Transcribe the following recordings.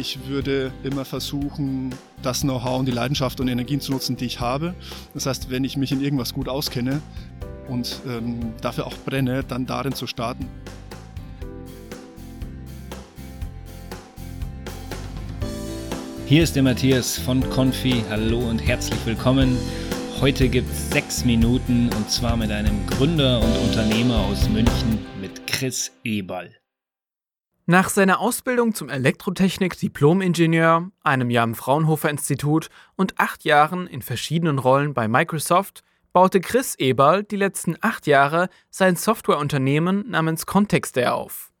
Ich würde immer versuchen, das Know-how und die Leidenschaft und Energien zu nutzen, die ich habe. Das heißt, wenn ich mich in irgendwas gut auskenne und ähm, dafür auch brenne, dann darin zu starten. Hier ist der Matthias von Confi. Hallo und herzlich willkommen. Heute gibt es sechs Minuten und zwar mit einem Gründer und Unternehmer aus München mit Chris Eberl. Nach seiner Ausbildung zum Elektrotechnik-Diplom-Ingenieur, einem Jahr im Fraunhofer Institut und acht Jahren in verschiedenen Rollen bei Microsoft baute Chris Eberl die letzten acht Jahre sein Softwareunternehmen namens Contextair auf.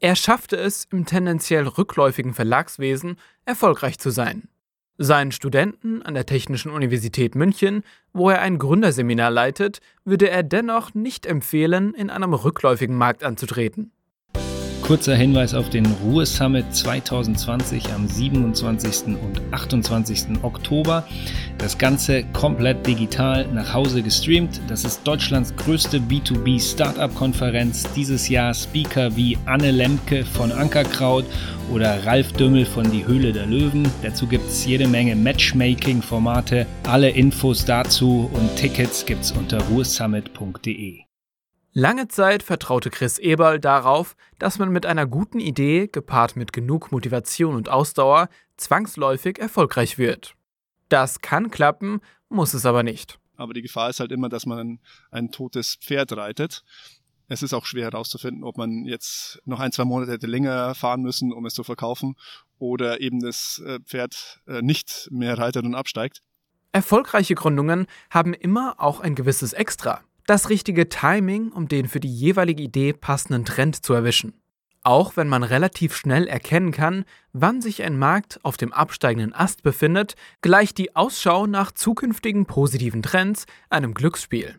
Er schaffte es, im tendenziell rückläufigen Verlagswesen erfolgreich zu sein. Seinen Studenten an der Technischen Universität München, wo er ein Gründerseminar leitet, würde er dennoch nicht empfehlen, in einem rückläufigen Markt anzutreten. Kurzer Hinweis auf den Ruhe Summit 2020 am 27. und 28. Oktober. Das Ganze komplett digital nach Hause gestreamt. Das ist Deutschlands größte B2B Startup-Konferenz. Dieses Jahr Speaker wie Anne Lemke von Ankerkraut oder Ralf Dümmel von Die Höhle der Löwen. Dazu gibt es jede Menge Matchmaking-Formate. Alle Infos dazu und Tickets gibt es unter ruhesummit.de. Lange Zeit vertraute Chris Eberl darauf, dass man mit einer guten Idee, gepaart mit genug Motivation und Ausdauer, zwangsläufig erfolgreich wird. Das kann klappen, muss es aber nicht. Aber die Gefahr ist halt immer, dass man ein, ein totes Pferd reitet. Es ist auch schwer herauszufinden, ob man jetzt noch ein, zwei Monate hätte länger fahren müssen, um es zu verkaufen, oder eben das äh, Pferd äh, nicht mehr reitet und absteigt. Erfolgreiche Gründungen haben immer auch ein gewisses Extra das richtige Timing, um den für die jeweilige Idee passenden Trend zu erwischen. Auch wenn man relativ schnell erkennen kann, wann sich ein Markt auf dem absteigenden Ast befindet, gleicht die Ausschau nach zukünftigen positiven Trends einem Glücksspiel.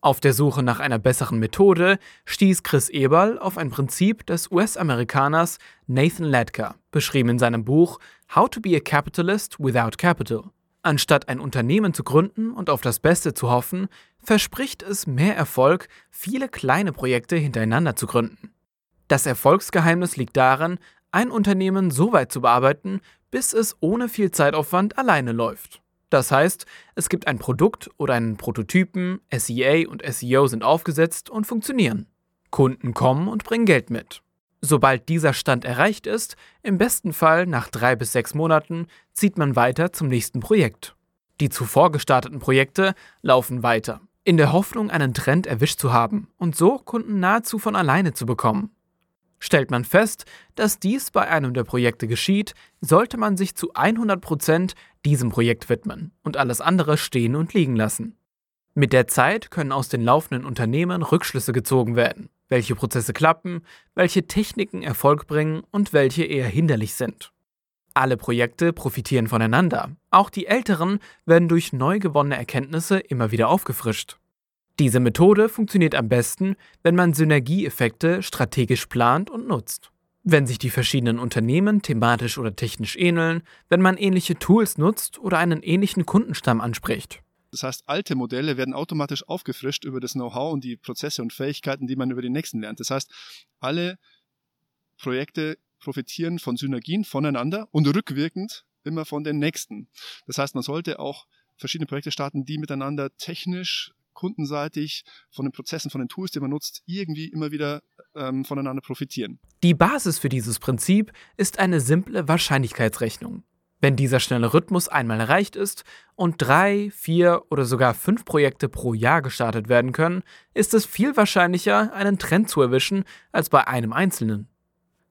Auf der Suche nach einer besseren Methode stieß Chris Eberl auf ein Prinzip des US-Amerikaners Nathan Ledker, beschrieben in seinem Buch How to be a Capitalist Without Capital. Anstatt ein Unternehmen zu gründen und auf das Beste zu hoffen, verspricht es mehr Erfolg, viele kleine Projekte hintereinander zu gründen. Das Erfolgsgeheimnis liegt darin, ein Unternehmen so weit zu bearbeiten, bis es ohne viel Zeitaufwand alleine läuft. Das heißt, es gibt ein Produkt oder einen Prototypen, SEA und SEO sind aufgesetzt und funktionieren. Kunden kommen und bringen Geld mit. Sobald dieser Stand erreicht ist, im besten Fall nach drei bis sechs Monaten, zieht man weiter zum nächsten Projekt. Die zuvor gestarteten Projekte laufen weiter, in der Hoffnung, einen Trend erwischt zu haben und so Kunden nahezu von alleine zu bekommen. Stellt man fest, dass dies bei einem der Projekte geschieht, sollte man sich zu 100% diesem Projekt widmen und alles andere stehen und liegen lassen. Mit der Zeit können aus den laufenden Unternehmen Rückschlüsse gezogen werden welche Prozesse klappen, welche Techniken Erfolg bringen und welche eher hinderlich sind. Alle Projekte profitieren voneinander, auch die älteren werden durch neu gewonnene Erkenntnisse immer wieder aufgefrischt. Diese Methode funktioniert am besten, wenn man Synergieeffekte strategisch plant und nutzt. Wenn sich die verschiedenen Unternehmen thematisch oder technisch ähneln, wenn man ähnliche Tools nutzt oder einen ähnlichen Kundenstamm anspricht. Das heißt, alte Modelle werden automatisch aufgefrischt über das Know-how und die Prozesse und Fähigkeiten, die man über die nächsten lernt. Das heißt, alle Projekte profitieren von Synergien voneinander und rückwirkend immer von den nächsten. Das heißt, man sollte auch verschiedene Projekte starten, die miteinander technisch, kundenseitig, von den Prozessen, von den Tools, die man nutzt, irgendwie immer wieder ähm, voneinander profitieren. Die Basis für dieses Prinzip ist eine simple Wahrscheinlichkeitsrechnung. Wenn dieser schnelle Rhythmus einmal erreicht ist und drei, vier oder sogar fünf Projekte pro Jahr gestartet werden können, ist es viel wahrscheinlicher, einen Trend zu erwischen, als bei einem einzelnen.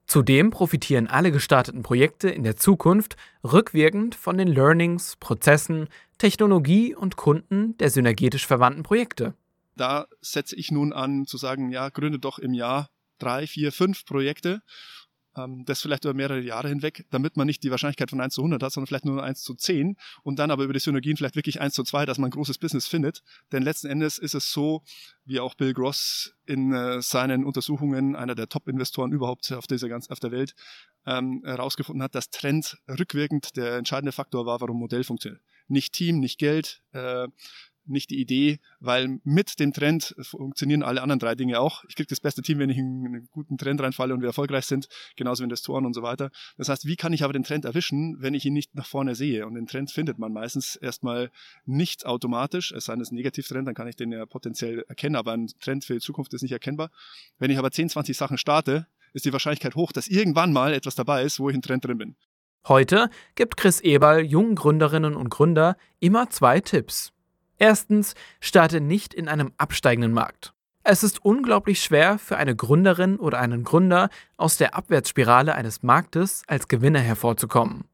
Zudem profitieren alle gestarteten Projekte in der Zukunft rückwirkend von den Learnings, Prozessen, Technologie und Kunden der synergetisch verwandten Projekte. Da setze ich nun an zu sagen, ja, gründe doch im Jahr drei, vier, fünf Projekte das vielleicht über mehrere Jahre hinweg, damit man nicht die Wahrscheinlichkeit von 1 zu 100 hat, sondern vielleicht nur 1 zu 10 und dann aber über die Synergien vielleicht wirklich 1 zu 2, dass man ein großes Business findet. Denn letzten Endes ist es so, wie auch Bill Gross in äh, seinen Untersuchungen, einer der Top-Investoren überhaupt auf dieser ganzen, auf der Welt, ähm, herausgefunden hat, dass Trend rückwirkend der entscheidende Faktor war, warum Modell funktioniert. Nicht Team, nicht Geld, äh, nicht die Idee, weil mit dem Trend funktionieren alle anderen drei Dinge auch. Ich kriege das beste Team, wenn ich in einen guten Trend reinfalle und wir erfolgreich sind, genauso wie Investoren und so weiter. Das heißt, wie kann ich aber den Trend erwischen, wenn ich ihn nicht nach vorne sehe? Und den Trend findet man meistens erstmal nicht automatisch, es sei denn, es ist ein Negativtrend, dann kann ich den ja potenziell erkennen, aber ein Trend für die Zukunft ist nicht erkennbar. Wenn ich aber 10, 20 Sachen starte, ist die Wahrscheinlichkeit hoch, dass irgendwann mal etwas dabei ist, wo ich im Trend drin bin. Heute gibt Chris Eberl jungen Gründerinnen und Gründer immer zwei Tipps. Erstens, starte nicht in einem absteigenden Markt. Es ist unglaublich schwer für eine Gründerin oder einen Gründer aus der Abwärtsspirale eines Marktes als Gewinner hervorzukommen.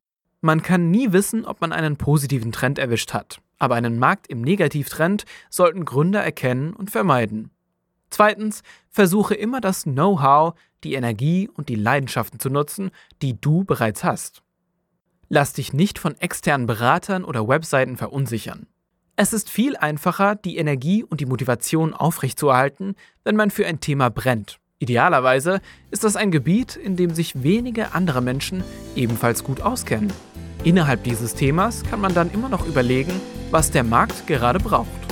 Man kann nie wissen, ob man einen positiven Trend erwischt hat, aber einen Markt im Negativtrend sollten Gründer erkennen und vermeiden. Zweitens, versuche immer das Know-how, die Energie und die Leidenschaften zu nutzen, die du bereits hast. Lass dich nicht von externen Beratern oder Webseiten verunsichern. Es ist viel einfacher, die Energie und die Motivation aufrechtzuerhalten, wenn man für ein Thema brennt. Idealerweise ist das ein Gebiet, in dem sich wenige andere Menschen ebenfalls gut auskennen. Innerhalb dieses Themas kann man dann immer noch überlegen, was der Markt gerade braucht.